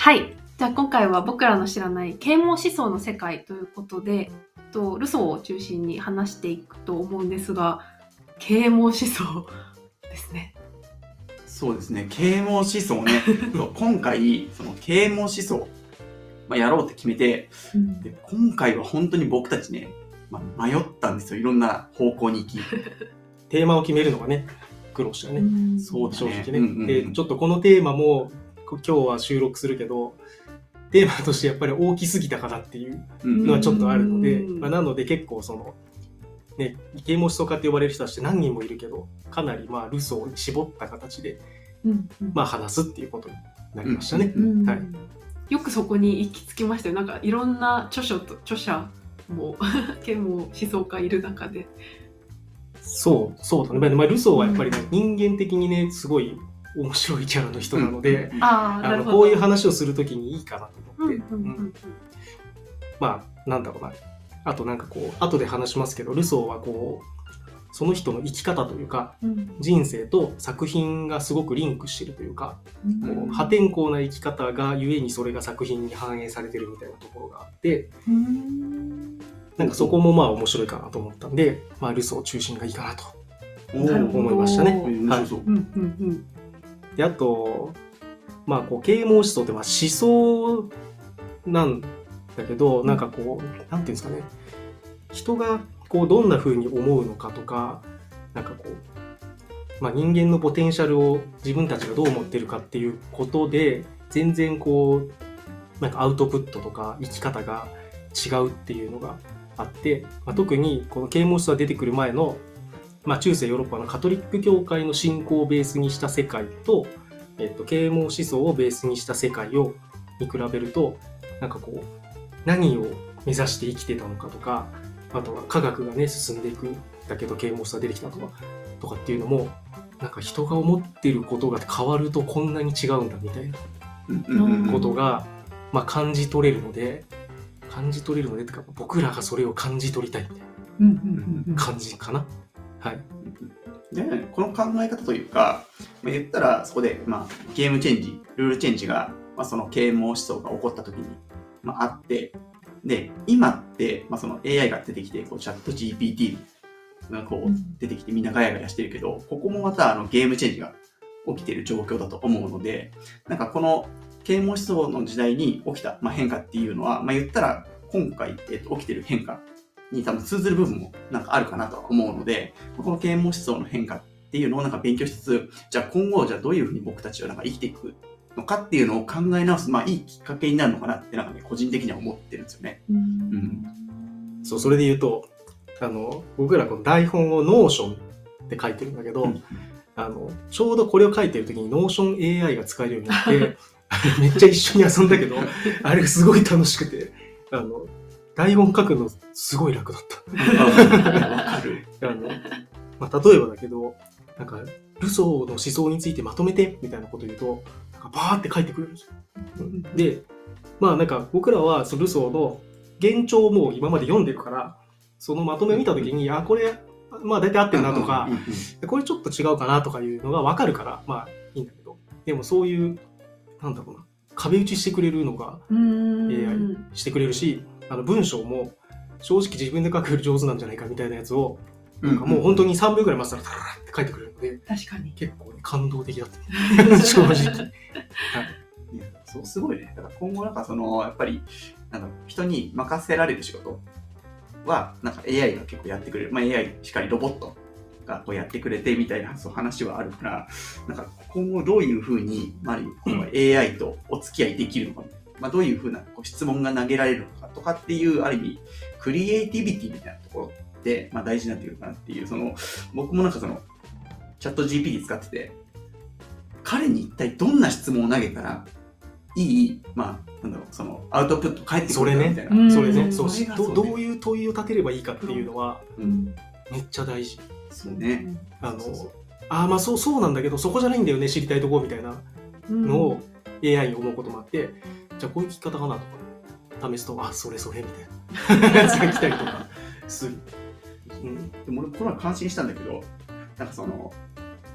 はい。じゃあ今回は僕らの知らない啓蒙思想の世界ということで、とルソーを中心に話していくと思うんですが、啓蒙思想ですね。そうですね、啓蒙思想ね。今回、その啓蒙思想、まあ、やろうって決めて、で今回は本当に僕たちね、まあ、迷ったんですよ。いろんな方向に行き。テーマを決めるのがね、苦労したね。そうだ正ね。直ね、うんうんうんで、ちょっとこのテーマも、こ今日は収録するけど、テーマとしてやっぱり大きすぎたかなっていううんのはちょっとあるので、うんまあ、なので結構その、ね、啓蒙思想家って呼ばれる人たちって何人もいるけど、かなりまあルソーに絞った形で、うんまあ話すっていうことになりましたね。うんはいよくそこに行き着きましたよ。なんかいろんな著書と著者も 啓蒙思想家いる中で。そう、そうだね。まあ、ルソーはやっぱりね、人間的にね、すごい面白いキャラの人なので、あ。のこういう話をするときにいいかなとうん思って、うんうんうんまあ、なんだろうな。あとなんかこう、後で話しますけど、ルソーはこう、その人の生き方というか、うん。人生と作品がすごくリンクしてるというか、うん。こう破天荒な生き方がゆえにそれが作品に反映されてるみたいなところがあって、うん。なんかそこもまあ面白いかなと思ったんで、まあルソー中心がいいかなと思いましたね。う。うんうんで、あと、まあこう、啓蒙思想ってまあ思想なんだけど、なんかこう、なんていうんですかね、人がこうどんな風に思うのかとか、なんかこう、まあ、人間のポテンシャルを自分たちがどう思ってるかっていうことで、全然こう、なんかアウトプットとか生き方が違うっていうのがあって、まあ、特にこの啓蒙思想が出てくる前の、まあ、中世ヨーロッパのカトリック教会の信仰をベースにした世界と、えっと、啓蒙思想をベースにした世界をに比べると、なんかこう、何を目指して生きてたのかとか、あとは科学がね、進んでいくんだけど、啓蒙思想が出てきたとか、とかっていうのも、なんか人が思ってることが変わるとこんなに違うんだみたいなことが、まあ感じ取れるので、感じ取れるのでってか、僕らがそれを感じ取りたいみたいうんうんうんな感じかな。はい。でこの考え方というか、まあ、言ったらそこで、まあ、ゲームチェンジルールチェンジが、まあ、その啓蒙思想が起こった時に、まあ、あってで今って、まあ、その AI が出てきてこうチャット GPT がこううん出てきてみんなガヤガヤしてるけどここもまたあのゲームチェンジが起きてる状況だと思うのでなんかこの啓蒙思想の時代に起きた、まあ、変化っていうのは、まあ、言ったら今回、えっと、起きてる変化に多分通ずる部分もなんかあるかなとは思うので、この啓蒙思想の変化っていうのをなんか勉強しつつ、じゃあ今後、じゃあどういうふうに僕たちはなんか生きていくのかっていうのを考え直す、まあいいきっかけになるのかなってなんかね、個人的には思ってるんですよね。うん。うん。そう、それで言うと、あの、僕らこの台本を Notion って書いてるんだけど、うん。あの、ちょうどこれを書いてる時にノーション AI が使えるようになって、めっちゃ一緒に遊んだけど、あれすごい楽しくて、あの、台本書くのすごい楽だっわかる。た。あの、まあ、例えばだけど、なんか、ルソーの思想についてまとめて、みたいなこと言うと、なんかバーって書いてくれるんですよ。うんで、まあなんか僕らはそのルソーの原著をもう今まで読んでるから、そのまとめを見たときに、あ、これ、まあ大体合ってるなとかこれちょっと違うかなとかいうのがわかるから、まあいいんだけど、でもそういう、なんだろうな、壁打ちしてくれるのがうん AI してくれるし、あの文章も正直自分で書くより上手なんじゃないかみたいなやつを、なんかもう本当に3秒ぐらい待ってたら、タララって書いてくれるので、確かに。結構ね、感動的だった。正直。いやそう、すごいね。だから今後なんかその、やっぱり、なんか人に任せられる仕事は、なんか AI が結構やってくれる。まあ AI しっかりロボットがこうやってくれてみたいなそう話はあるから、なんか今後どういうふうに、まあ、この AI とお付き合いできるのか、まあどういうふうなこう質問が投げられるのかとかっていう、ある意味、クリエイティビティみたいなところって、まあ大事になってくるかなっていう、その、僕もなんかその、チャット GPT 使ってて、彼に一体どんな質問を投げたら、いい、まあ、なんだろう、その、アウトプット返ってくそれねるかみたいな。うんそれね、それがそうねどどういう問いを立てればいいかっていうのは、うん。めっちゃ大事。そうね。あのそうそう、ああ、まあそう、そうなんだけど、そこじゃないんだよね、知りたいところみたいなのを AI に思うこともあって、じゃあこういう聞き方かなとか、試すと、あ、それそれみたいな。やつが来たりとかする。うん。でも俺、この前感心したんだけど、なんかその、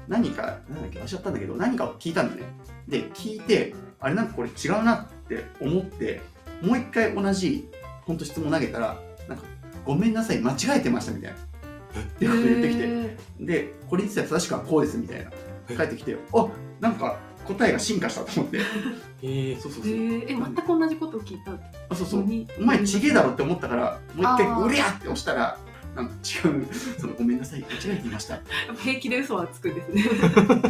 何か、なんだっけ、忘れちゃったんだけど、何かを聞いたんだね。で、聞いて、あれなんかこれ違うなっって思ってもう一回同じ本当質問投げたらなんかごめんなさい間違えてましたみたいな。って言ってきて。へでこれについては正しくはこうですみたいな。帰ってきてあなんか答えが進化したと思って。えーそうそうそう、ーえ全く同じことを聞いたあそうそう。お前ちげえだろって思ったからもう一回うりゃって押したらなんか違うそのごめんなさい間違えていました。やっぱ平気で嘘はつくんですね。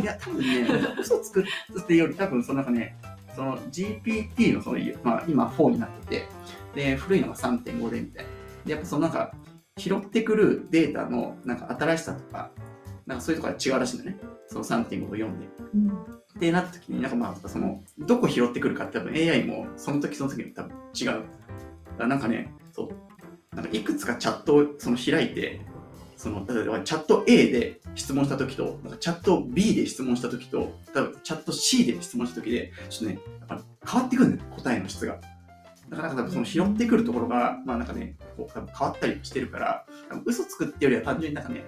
いや多分ね嘘つくっていうより多分そのなんかねその GPT のその、まあ、今4になっててで古いのが3.5でみたいな。でやっぱそのなんか拾ってくるデータのなんか新しさとかなんかそういうところが違うらしいんだね。その3.5と4で。うん。ってなった時になんかまあそのどこ拾ってくるかって多分 AI もその時その時に多分違う。だからなんかねそう。なんかいくつかチャットをその開いてその例えばチャット A で質問した時となんかチャット B で質問した時と多分チャット C で質問した時でちょっとねやっぱ変わってくるんだよ答えの質が。だからなんか多分その拾ってくるところがまあなんかねこう多分変わったりしてるから多分嘘つくってよりは単純になんかね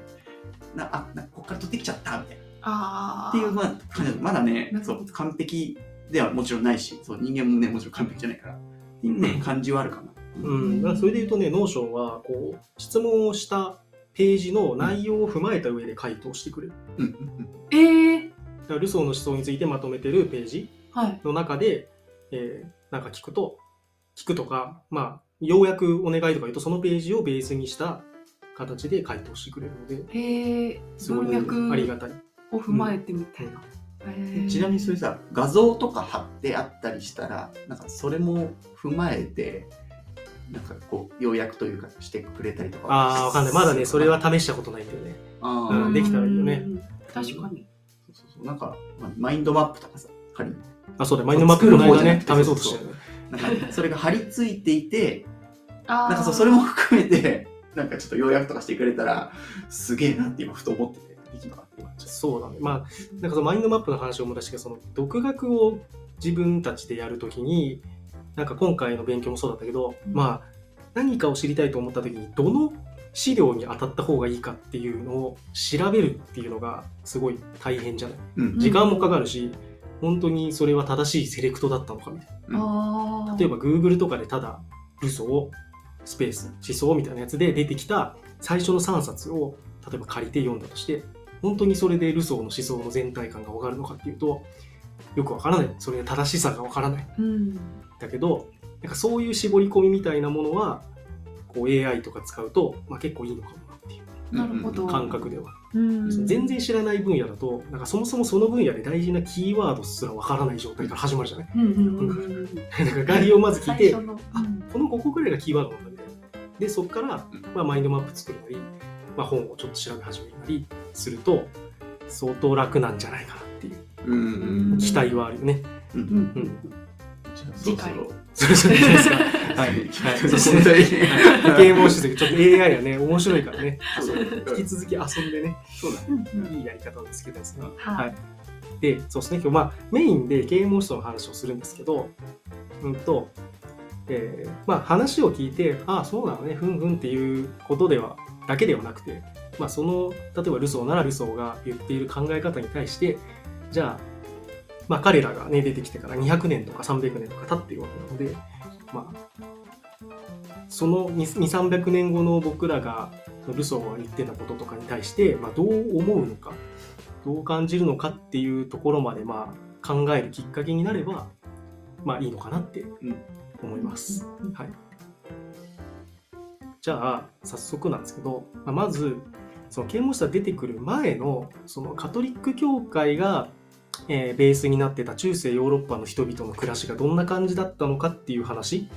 なあなこっから取ってきちゃったみたいな。ああっていうまあ感じだまだねそう完璧ではもちろんないしそう人間もねもちろん完璧じゃないから。っていうね、うん感じはあるかな。うん、だからそれで言うとね、 Notion はこう質問をしたページの内容を踏まえた上で回答してくれる。うんうんええだからルソーの思想についてまとめてるページはい。の中で、えーなんか聞くと、聞くとか、まあ、要約お願いとか言うと、そのページをベースにした形で回答してくれるので、へえすごい文脈ありがたい。を踏まえてみたいな、ちなみにそういうさ画像とか貼ってあったりしたらなんかそれも踏まえてなんかこう要約というかしてくれたりとか。ああ、わかんない。まだね、それは試したことないんだよね。あー。うんできたらいいよね。うん確かに。そうそうそう。なんか、まあ、マインドマップとかさ仮に。あ、そうだ、マインドマップこの方じゃなくて試そうとしたよね。なんかねそれが貼り付いていてなんかそうそれも含めてなんかちょっと要約とかしてくれたらすげえなって今ふと思っててできるのかなって今ちょっとそうだね。まあ、なんかそのマインドマップの話を思い出したけど、その独学を自分たちでやるときに、なんか今回の勉強もそうだったけど、うん。まあ、何かを知りたいと思ったときに、どの資料に当たった方がいいかっていうのを調べるっていうのがすごい大変じゃない？うん時間もかかるし、本当にそれは正しいセレクトだったのかみたいあな。例えば Google とかでただ、ルソー、スペース、思想みたいなやつで出てきた最初の3冊を例えば借りて読んだとして、本当にそれでルソーの思想の全体感がわかるのかっていうと、よくわからない。それで正しさがわからない。うんだけど、なんかそういう絞り込みみたいなものは、こう AI とか使うと、まあ、結構いいのかもなっていうなるほど感覚では。うん全然知らない分野だと、なんかそもそもその分野で大事なキーワードすらわからない状態から始まるじゃない？うん か概要をまず聞いて、最初のあこの5個ぐらいがキーワードなんだみたいな。で、そこから、まあ、マインドマップ作るなり、まあ、本をちょっと調べ始めるなりすると、相当楽なんじゃないかなっていう期待はあるよね。うんうん。うん。次回。そろそれじゃないですか。はい。はい。はい。そそろそろしてね、ゲームをしてちょっと AI はね、面白いからね、引き続き遊んでね、そういいやり方を見つけたいですね。はい。はい。で、そうですね、今日、まあ、メインでゲームモンストの話をするんですけど、うんと、えーまあ、話を聞いて、ああ、そうなのね、ふんふんっていうことでは、だけではなくて、まあ、その、例えばルソーならルソーが言っている考え方に対して、じゃあ、まあ、彼らがね、出てきてから200年とか300年とか経ってるわけなので、まあ、その2、300年後の僕らが、ルソーが言ってたこととかに対して、まあ、どう思うのか、どう感じるのかっていうところまでまあ考えるきっかけになればまあいいのかなって。思います。はい、じゃあ早速なんですけど、まあ、まずその啓蒙者出てくる前のそのカトリック教会が、えーベースになってた中世ヨーロッパの人々の暮らしがどんな感じだったのかっていう話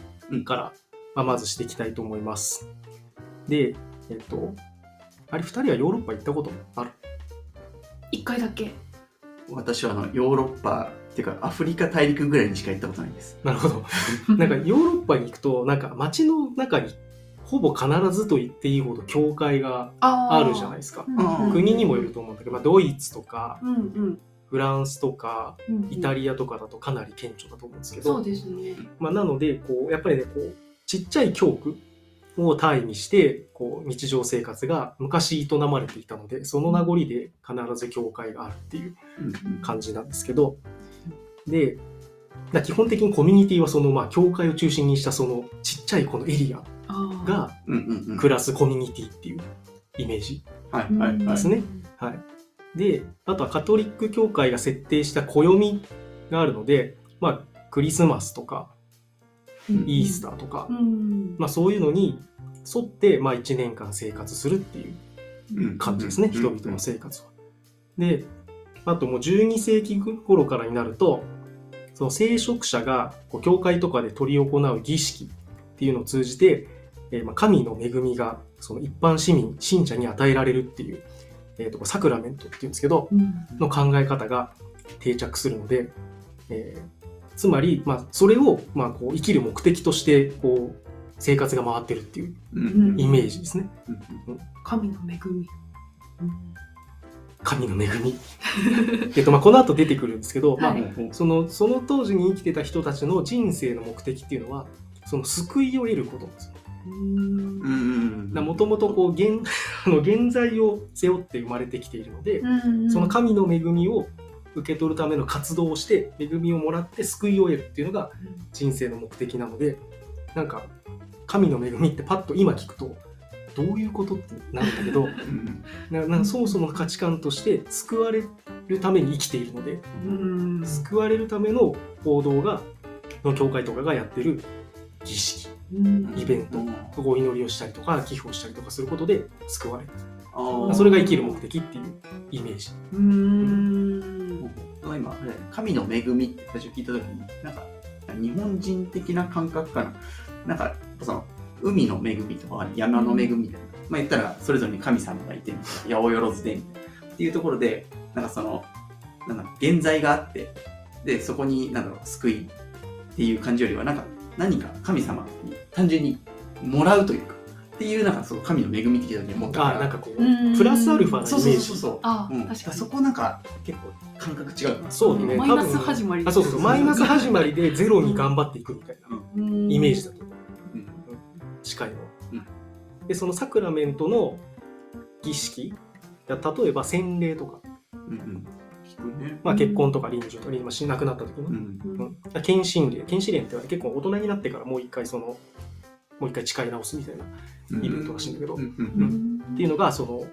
から、まあ、まずしていきたいと思います。で、えっと、あれ2人はヨーロッパ行ったことある？一回だけ。私はあのヨーロッパっていうかアフリカ大陸ぐらいにしか行ったことないです。なるほど。なんか ヨーロッパに行くと、なんか街の中にほぼ必ずと言っていいほど教会がああるじゃないですか。うん国にもよると思うんだけど、まあ、ドイツとかうんうんフランスとかうんイタリアとかだとかなり顕著だと思うんですけど、そうですねまあ、なのでこうやっぱりねこうちっちゃい教区を単位にしてこう日常生活が昔営まれていたのでその名残で必ず教会があるっていううんうん感じなんですけどでから基本的にコミュニティはその、まあ、教会を中心にしたそのちっちゃいこのエリアが。暮らすコミュニティっていうイメージ。ですねはい。で、あとはカトリック教会が設定した暦があるので、まあ、クリスマスとか、うんイースターとか、うん。まあそういうのに沿って、まあ1年間生活するっていううん感じですね、うん人々の生活は。で、あともう12世紀頃からになると、その聖職者がこう教会とかで執り行う儀式っていうのを通じて、えーまあ神の恵みがその一般市民、信者に与えられるっていう、えーとサクラメントっていうんですけど、うんの考え方が定着するので、えーつまり、まあ、それを、まあ、こう生きる目的としてこう生活が回ってるっていううんイメージですね。神の恵み。神の恵み。えっと、まあ、この後出てくるんですけど、まあはいうんその、その当時に生きてた人たちの人生の目的っていうのは、その救いを得ることなんですよ。うんうんうん。もともとこう、現、あの、現在を背負って生まれてきているので、うんその神の恵みを受け取るための活動をして、恵みをもらって救いを得るっていうのが人生の目的なので、なんか、神の恵みってパッと今聞くと、どういうことってなるんだけど、うん。ななんかそもそもの価値観として救われるために生きているので、うん。救われるための行動が、の教会とかがやってる儀式、うん。イベントうん。お祈りをしたりとか、寄付をしたりとかすることで救われる。それが生きる目的っていうイメージ。うん。今、神の恵みって最初聞いたときに、なんか、日本人的な感覚かな。なんか、その、海の恵みとか山の恵みみたいな。まあ言ったら、それぞれに神様がいて、八百万で、みたいな。っていうところで、なんかその、なんだ現在があって、で、そこに、なんだろう、救いっていう感じよりは、なんか、何か神様に単純にもらうというか、っていう、なんか、その神の恵み的なに思ったからあなんかプラスアルファなイメそうそうージ。そうそう。あうん、確かにそこなんか結構感覚違うな。そうね。マイナス始まりあ、そうそうそう。マイナス始まりでゼロに頑張っていくみたいなイメージだと近いの。はうん。で、そのサクラメントの儀式、例えば洗礼とか、うんうん。ね。まあ、結婚とか臨終とか、まあ、し亡くなった時にね、うん。うん、献身礼。献身礼って結構大人になってからもう一回そのもう一回誓い直すみたいな。イベントらしいんだけど、うんううんん。っていうのがその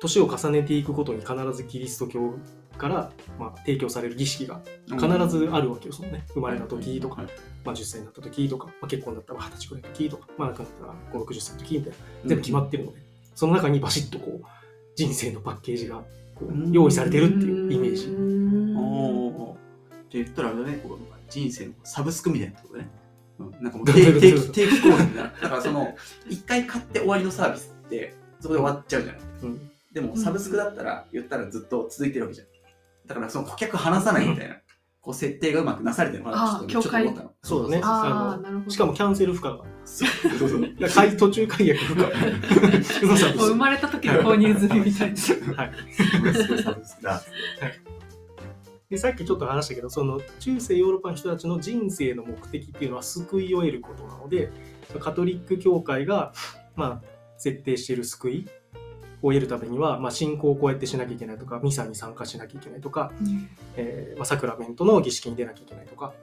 年を重ねていくごとに必ずキリスト教から、まあ、提供される儀式がうん。必ずあるわけよ、そのね生まれた時とか、はいまあ、10歳になった時とか、まあ、結婚だったら二十歳ぐらいの時とか、まあ、亡くなったら560歳の時みたいな全部決まってるので、その中にバシッとこう人生のパッケージがこううん用意されてるっていうイメージ。おーって言ったらあれだね、こう人生のサブスクみたいなことね。うん、なんかもう定期定期購入だな。だからその、一回買って終わりのサービスって、そこで終わっちゃうじゃない。うんでも、サブスクだったら、言ったらずっと続いてるわけじゃん。だから、その顧客離さないみたいな、こう、設定がうまくなされてるのかなっとちょっと思ったの。そうだね。あなるほど。しかもキャンセル不可が。そう。そう途中解約不可そうそうもう生まれた時の購入済みみたいな。はい。サブスク、サブスクだ。でさっきちょっと話したけどその中世ヨーロッパの人たちの人生の目的っていうのは救いを得ることなのでカトリック教会が、まあ、設定している救いを得るためには、まあ、信仰をこうやってしなきゃいけないとかミサに参加しなきゃいけないとか、えーまあ、サクラメントの儀式に出なきゃいけないとか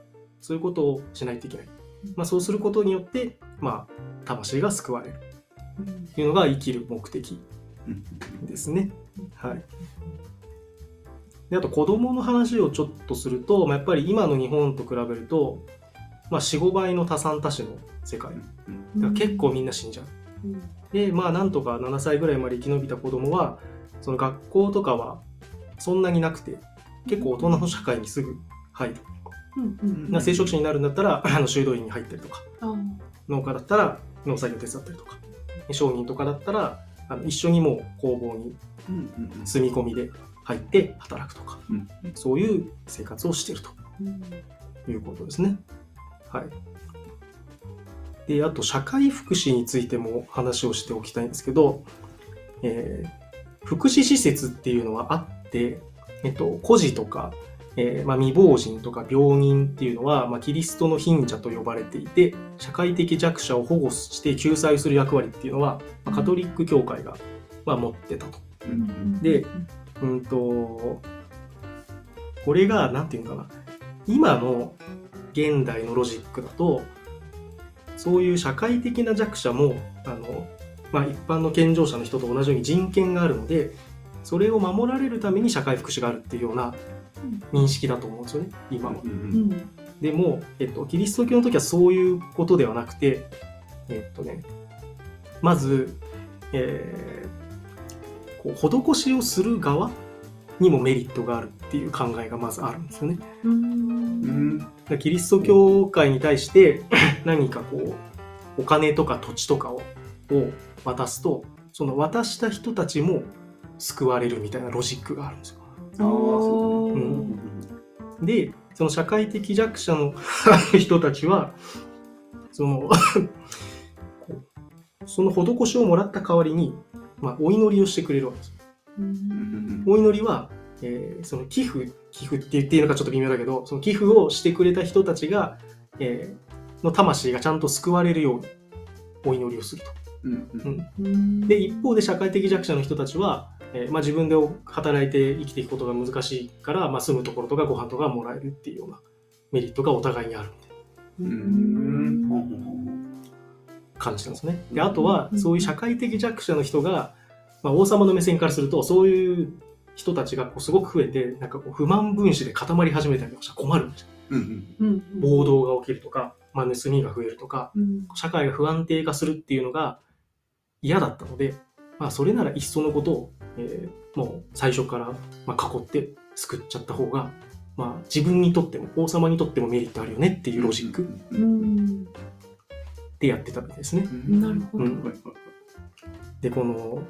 そういうことをしないといけない、まあ、そうすることによって、まあ、魂が救われるっていうのが生きる目的うんですね。はい。であと子供の話をちょっとすると、まあ、やっぱり今の日本と比べると、まあ、45倍の多産多死の世界だから結構みんな死んじゃう。でまあなんとか7歳ぐらいまで生き延びた子供はその学校とかはそんなになくて結構大人の社会にすぐ入る。うんな聖職者になるんだったらあの修道院に入ったりとかうん農家だったら農作業手伝ったりとか商人とかだったらあの一緒にもう工房にうんうん住み込みで入って働くとか、うんそういう生活をしているということですね。はい。で、あと社会福祉についても話をしておきたいんですけど、えー福祉施設っていうのはあって、えっと、孤児とか、えーまあ、未亡人とか病人っていうのは、まあ、キリストの貧者と呼ばれていて、社会的弱者を保護して救済する役割っていうのは、まあカトリック教会が、まあ、持ってたと。うんでうんと、これが、なんていうのかな、今の現代のロジックだとそういう社会的な弱者もあの、まあ、一般の健常者の人と同じように人権があるのでそれを守られるために社会福祉があるっていうような認識だと思うんですよね今は。うんうんでも、えっと、キリスト教の時はそういうことではなくて、えっとね、まず、えーこう施しをする側にもメリットがあるっていう考えがまずあるんですよね。ううん。キリスト教会に対して 何かこうお金とか土地とかをを渡すとその渡した人たちも救われるみたいなロジックがあるんですよ。あーそううん。でその社会的弱者の 人たちはその その施しをもらった代わりに、まあ、お祈りをしてくれるわけですお祈りは、えーその寄付寄付って言っていいのかちょっと微妙だけどその寄付をしてくれた人たちが、えーの魂がちゃんと救われるようにお祈りをすると。うんうん。うん。で一方で社会的弱者の人たちは、えーまあ、自分で働いて生きていくことが難しいから、まあ、住むところとかご飯とかもらえるっていうようなメリットがお互いにあるみたいな。感じなんですね。であとはうん。そういう社会的弱者の人が、まあ、王様の目線からするとそういう人たちがこうすごく増えてなんかこう不満分子で固まり始めたりとかしたら困るんですよ。うんうん。暴動が起きるとか、まあ、盗みが増えるとかうん。社会が不安定化するっていうのが嫌だったので、まあ、それならいっそのことを、えーもう最初から、まあ、囲って救っちゃった方が、まあ、自分にとっても王様にとってもメリットあるよねっていうロジックでやってたんですね。うん。なるほど。うん。でこの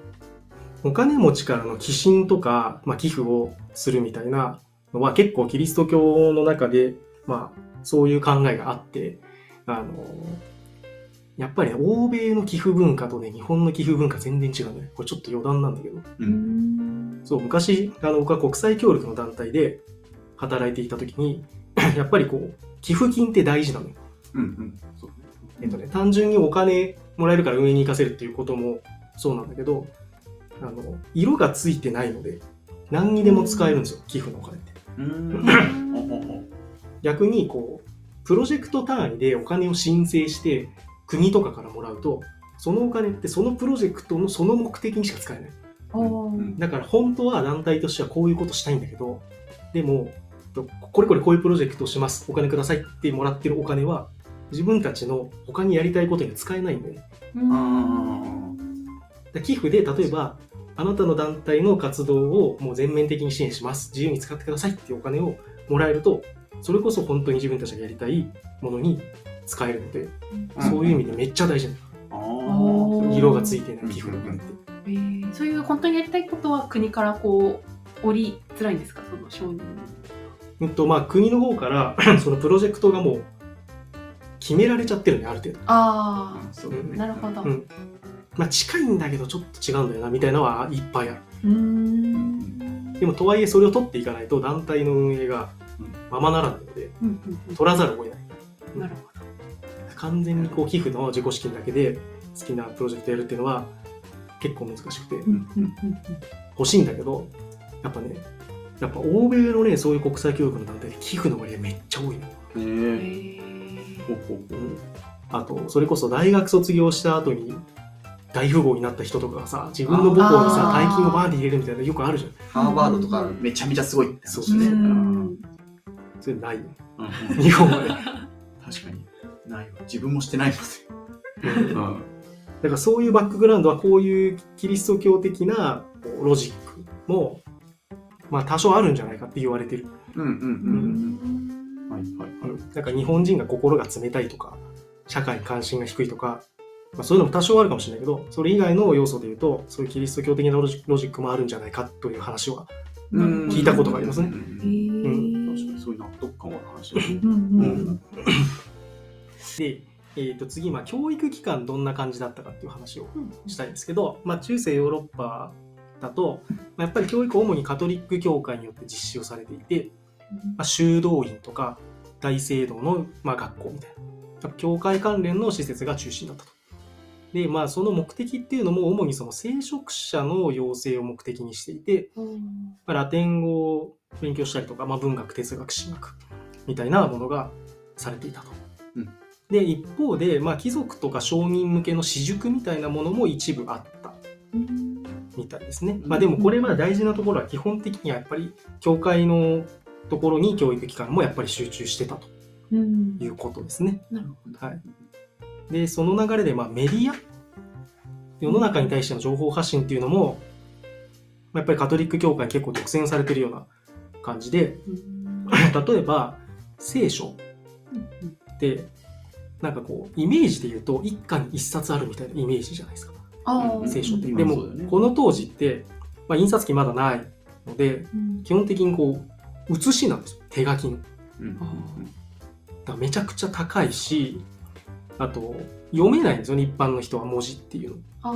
お金持ちからの寄進とか、まあ、寄付をするみたいなのは結構キリスト教の中で、まあ、そういう考えがあってあのやっぱり、ね、欧米の寄付文化とね日本の寄付文化全然違うんだよ。これちょっと余談なんだけど。ううん。んそう昔あの僕は国際協力の団体で働いていた時に やっぱりこう寄付金って大事なのよ。うんうん。そう。ねえっとね、単純にお金もらえるから運営に行かせるっていうこともそうなんだけど、あの、色がついてないので、何にでも使えるんですよ、寄付のお金って。逆に、こう、プロジェクト単位でお金を申請して、国とかからもらうと、そのお金ってそのプロジェクトのその目的にしか使えない。だから本当は団体としてはこういうことしたいんだけど、でも、とこれこれこういうプロジェクトをします、お金くださいってもらってるお金は、自分たちの他にやりたいことには使えないんだよね。寄付で例えばあなたの団体の活動をもう全面的に支援します。自由に使ってくださいっていうお金をもらえるとそれこそ本当に自分たちがやりたいものに使えるので、うん。そういう意味でめっちゃ大事なああおー。色がついてない寄付のお金って。えーそういう本当にやりたいことは国からこう降りづらいんですか？その承認。うんとまあ、国の方から そのプロジェクトがもう決められちゃってるねある程度、あそうだね。あなるほど。ううんまあ、近いんだけどちょっと違うんだよなみたいなのはいっぱいある。でもとはいえそれを取っていかないと団体の運営がままならないのでうんうん取らざるを得ない。うんなるほ完全にこう寄付の自己資金だけで好きなプロジェクトやるっていうのは結構難しくて。どうんうんうん。欲しいんだけどやっぱねやっぱ欧米のねそういう国際教育の団体で寄付の割合めっちゃ多いの、へあとそれこそ大学卒業した後に大富豪になった人とかがさ自分の母校にさ大金をバーンって入れるみたいなのよくあるじゃん。ハーバードとかめちゃめちゃすごい。って話そうーう。ねん。それないよ。うん。うん日本は。ね確かに。ないわ。自分もしてないうんもん。ねだからそういうバックグラウンドはこういうキリスト教的なこうロジックもまあ多少あるんじゃないかって言われてる。うんうんうんうん。はいはいはい。なんか日本人が心が冷たいとか社会に関心が低いとか、まあ、そういうのも多少あるかもしれないけどそれ以外の要素で言うとそういうキリスト教的なロジロジックもあるんじゃないかという話はうん。聞いたことがありますね。うん。確かに。そういう納得感はある話で、えー、と次、まあ、教育機関どんな感じだったかっていう話をしたいんですけど、まあ、中世ヨーロッパだと、まあ、やっぱり教育は主にカトリック教会によって実施をされていて、まあ、修道院とか大聖堂の、まあ、学校みたいな。やっぱ教会関連の施設が中心だったと。でまあその目的っていうのも主にその聖職者の養成を目的にしていて、うんまあ、ラテン語を勉強したりとか、まあ、文学哲学神学みたいなものがされていたと。うんで一方で、まあ、貴族とか商民向けの私塾みたいなものも一部あったうんみたいですね。まあ、でもこれは大事なところは基本的にはやっぱり教会のところに教育機関もやっぱり集中してたとうんいうことですね。なるほど。はい、でその流れでまあメディア？世の中に対しての情報発信っていうのもまあやっぱりカトリック教会結構独占されてるような感じでうん。例えば聖書ってなんかこうイメージで言うと一家に一冊あるみたいなイメージじゃないですか。聖書って。うん。でもこの当時って、まあ、印刷機まだないのでうん。基本的にこう写しなんですよ。手書きの。めちゃくちゃ高いしあと読めないんですよね一般の人は文字っていうの。あ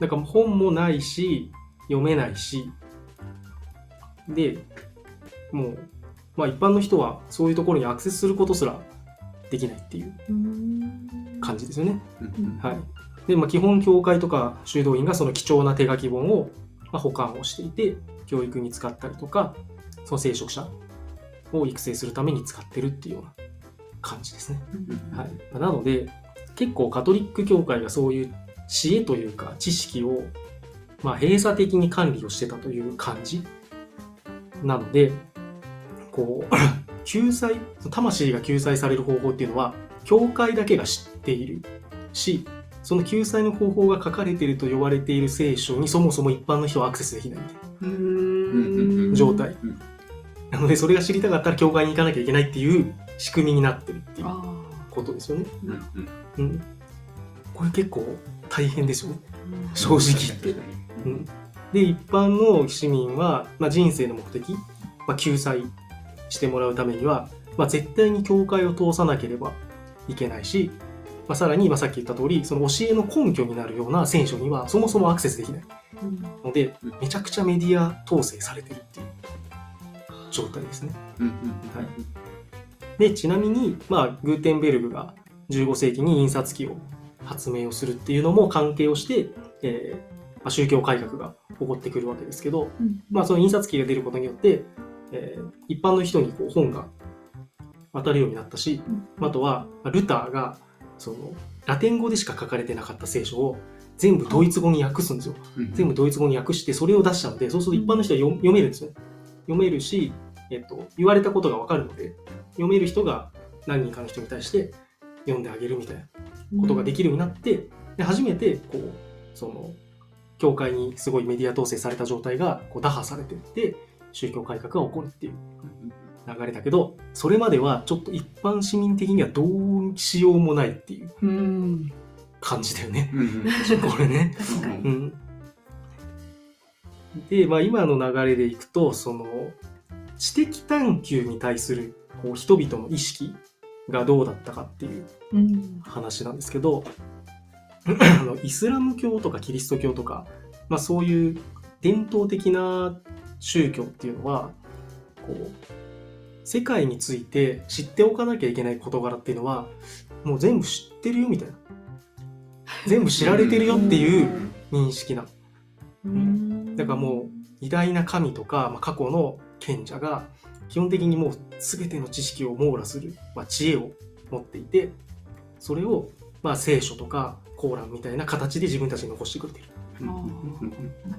だから本もないし読めないし。でもう、まあ、一般の人はそういうところにアクセスすることすらできないっていう感じですよね。はい。でまあ、基本教会とか修道院がその貴重な手書き本を、まあ、保管をしていて教育に使ったりとかその聖職者を育成するために使ってるっていうような感じですね。うんはい、なので結構カトリック教会がそういう知恵というか知識を、まあ、閉鎖的に管理をしてたという感じ。なのでこう 救済魂が救済される方法っていうのは教会だけが知っている。しその救済の方法が書かれていると呼ばれている聖書にそもそも一般の人はアクセスできないみたいな。状態。うん。なのでそれが知りたかったら教会に行かなきゃいけないっていう仕組みになってるっていうあことですよね。うんこれ結構大変ですよね。ー正直言って。うん、で一般の市民は、まあ、人生の目的、まあ、救済してもらうためには、まあ、絶対に教会を通さなければいけないし、まあ、さらに、まあ、さっき言った通りその教えの根拠になるような聖書にはそもそもアクセスできない。うん。のでうんめちゃくちゃメディア統制されてるっていう状態ですね。うんうん。はいでちなみに、まあ、グーテンベルグが15世紀に印刷機を発明をするっていうのも関係をして、えーまあ、宗教改革が起こってくるわけですけど、うんまあ、その印刷機が出ることによって、えー一般の人にこう本が渡るようになったし、あとはまあルターがそのラテン語でしか書かれてなかった聖書を全部ドイツ語に訳すんですよ。うん全部ドイツ語に訳してそれを出したのでそうすると一般の人は読読めるんですよ。読めるし、えっと、言われたことが分かるので読める人が何人かの人に対して読んであげるみたいなことができるようになってで初めてこうその教会にすごいメディア統制された状態がこう打破されていって宗教改革が起こるっていう流れだけどそれまではちょっと一般市民的にはどうしようもないっていううん感じだよね。うんうん これね。で、まあ、今の流れでいくとその知的探求に対するこう人々の意識がどうだったかっていううん。話なんですけど あのイスラム教とかキリスト教とか、まあ、そういう伝統的な宗教っていうのはこう世界について知っておかなきゃいけない事柄っていうのはもう全部知ってるよみたいな。全部知られてるよっていう認識な。のうん。だからもう偉大な神とか、まあ、過去の賢者が基本的にもう全ての知識を網羅する、まあ、知恵を持っていてそれを、まあ、聖書とかコーランみたいな形で自分たちに残してくれてる。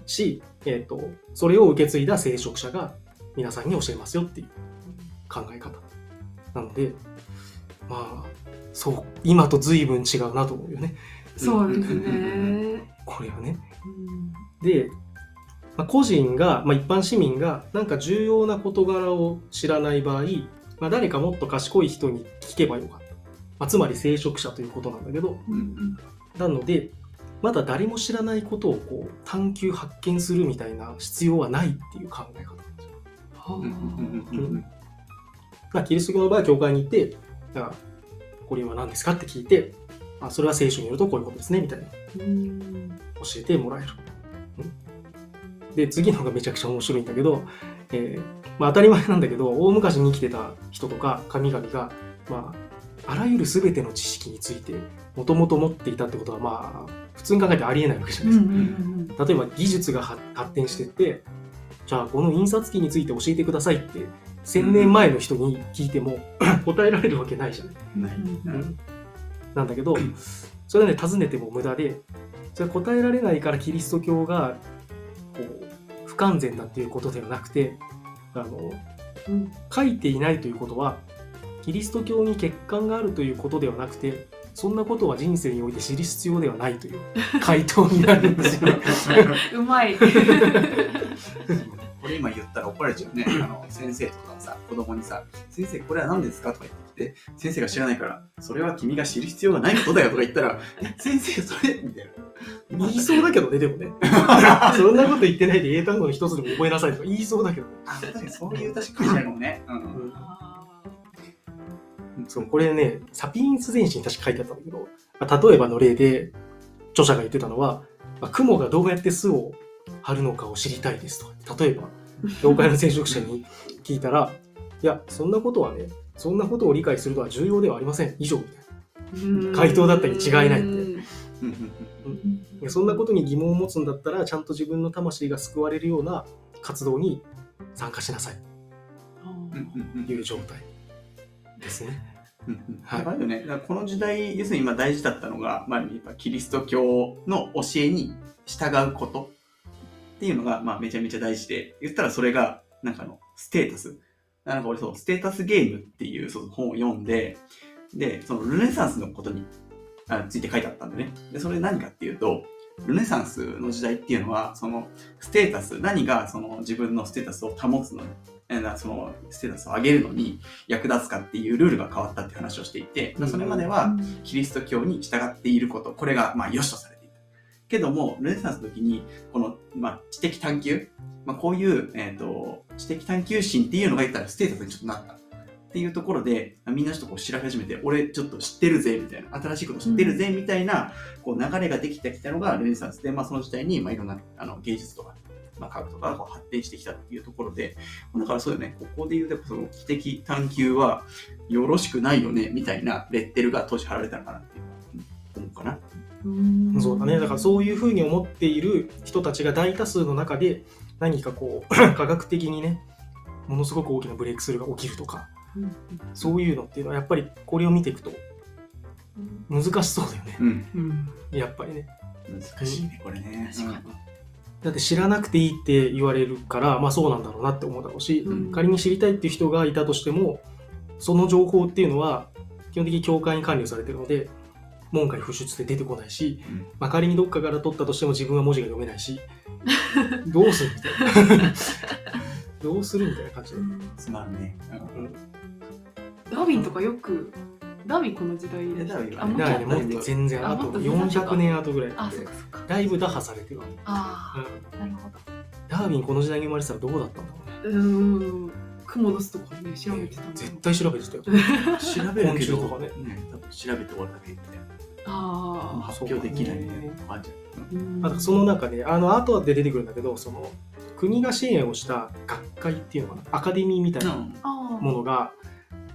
し、えー、とそれを受け継いだ聖職者が皆さんに教えますよっていう考え方。なのでまあそう今と随分違うなと思うよね。そうですね。これはね。うん。で、まあ、個人が、まあ、一般市民がなんか重要な事柄を知らない場合、まあ、誰かもっと賢い人に聞けばよかった、まあ、つまり聖職者ということなんだけど。うんなのでまだ誰も知らないことをこう探求発見するみたいな必要はないっていう考え方なんですよ。はうん。まあ、キリスト教の場合は教会に行ってだからこれは何ですかって聞いてあそれは聖書によるとこういうことですねみたいな。教えてもらえる。うんで次のがめちゃくちゃ面白いんだけど、えーまあ、当たり前なんだけど大昔に生きてた人とか神々が、まあ、あらゆる全ての知識についてもともと持っていたってことはまあ普通に考えてありえないわけじゃうないんですか。例えば技術が発発展してってじゃあこの印刷機について教えてくださいって1000年前の人に聞いても答えられるわけないじゃない。ない。うんうんなんだけど、それはね、尋ねても無駄で、それは答えられないからキリスト教が完全だっていうことではなくて、あのうん書いていないということは、キリスト教に欠陥があるということではなくて、そんなことは人生において知る必要ではないという 回答になるんですよね。うまい。これ今言ったら怒られちゃうね。あの、先生とかさ、子供にさ、先生これは何ですかとか言ってきて、先生が知らないから、それは君が知る必要がないことだよとか言ったら、え先生それみたいな。言いそうだけどね、でもね。そんなこと言ってないで英単語の一つでも覚えなさいとか言いそうだけどね。あ、確かにそういう確かにないかもね。うん。うんあそう、これね、サピエンス全史に確か書いてあったんだけど、まあ例えばの例で、著者が言ってたのは、まあ、雲がどうやって巣を張るのかを知りたいですとか、例えば、教会の聖職者に聞いたら、いや、そんなことはね、そんなことを理解するのは重要ではありません。以上みたいな。ー回答だったに違いないって。そんなことに疑問を持つんだったら、ちゃんと自分の魂が救われるような活動に参加しなさい。という状態。ですね。はい。ね、この時代、要するに今大事だったのが、まあ、やっぱキリスト教の教えに従うことっていうのが、まあ、めちゃめちゃ大事で、言ったらそれが、なんかあの、ステータス。なんか俺そう、ステータスゲームっていうそう本を読んで、で、そのルネサンスのことにあついて書いてあったんでね。で、それ何かっていうと、ルネサンスの時代っていうのは、そのステータス、何がその自分のステータスを保つのに、えーそのステータスを上げるのに役立つかっていうルールが変わったって話をしていて、うんそれまではキリスト教に従っていること、これがまあ良しとされていた。けども、ルネサンスの時に、この、まあ、知的探求、まあ、こういう、えっ、と、知的探求心っていうのが言ったらステータスにちょっとなった。っていうところで、みんなちょっとこう調べ始めて、俺ちょっと知ってるぜ、みたいな、新しいこと知ってるぜ、みたいな、こう流れができてきたのがルネサンスで、まあその時代に、まあいろんなあの芸術とか、まあ科学とかがこう発展してきたっていうところで、だからそうよね、ここで言うと、その知的探求はよろしくないよね、みたいなレッテルが当時貼られたのかなっていううん思うかな。うんそうだね。だからそういうふうに思っている人たちが大多数の中で何かこう 科学的にね、ものすごく大きなブレイクスルーが起きるとか、うんそういうのっていうのはやっぱりこれを見ていくと難しそうだよね。うん。うんやっぱりね。難しいね、これね。確かにだって知らなくていいって言われるから、まあそうなんだろうなって思うだろうし、うん仮に知りたいっていう人がいたとしても、その情報っていうのは基本的に教会に管理されてるので、門外不出で出てこないし、うんまあ、仮にどっかから取ったとしても自分は文字が読めないし、どうするみたいな。どうするみたいな感じで。つまんね。うんうんダーウィンとかよくダーウィンこの時代えダーウィンはねね、もっと全然、あとあもっと先だ400年後ぐらいあでそっかそっかだいぶ打破されてるわけ。あうんあなるほどダーウィンこの時代に生まれてたらどうだったんだろうね。うーんクモの巣とかね調べてたんだ絶対調べてたよ。調べるけど、昆虫とかね調べて終わるだけみたいな。あ発表できないみたいなのがあるじゃん。あうん。あとその中で、あの後で出てくるんだけど、その国が支援をした学会っていうのかな、アカデミーみたいなものが、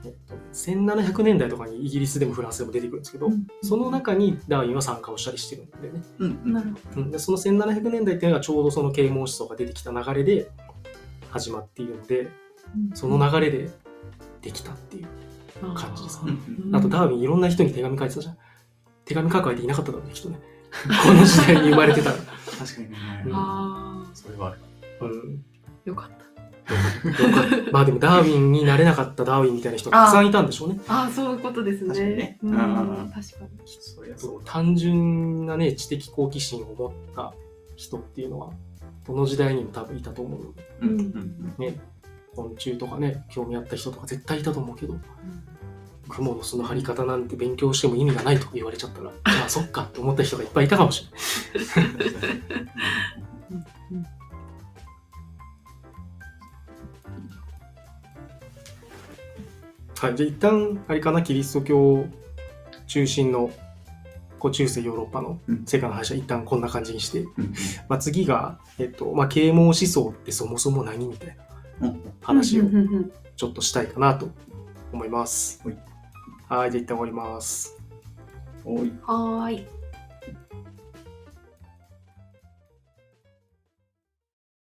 えっと、1700年代とかにイギリスでもフランスでも出てくるんですけど、うん。その中にダーウィンは参加をしたりしてるんだよね。うんうん。なるほうんでその1700年代っていうのがちょうどその啓蒙思想が出てきた流れで始まっているので、どその流れでできたっていう。感じですうん。ねうん。あとダーウィンいろんな人に手紙書いてたじゃん。手紙書く相手いなかっただろうね、きっとね。この時代に生まれてたら。確かにね。あそれはある。うんあよかったまあでもダーウィンになれなかったダーウィンみたいな人たくさんいたんでしょうね。ああそういうことですね確かにねうんうん確かにそうだ。単純なね、知的好奇心を持った人っていうのは、どの時代にも多分いたと思う。うんうんうんね、昆虫とかね、興味あった人とか絶対いたと思うけど、雲の巣の張り方なんて勉強しても意味がないとか言われちゃったら、あそっかって思った人がいっぱいいたかもしれない。はい、じゃあ一旦、あれかな、キリスト教中心の、こう中世ヨーロッパのうん。世界の話は一旦こんな感じにして、うんまあ、次が、えっと、まあ、啓蒙思想ってそもそも何みたいなうん話をちょっとしたいかなと思います。はいゃあ一旦終わります。おいはーい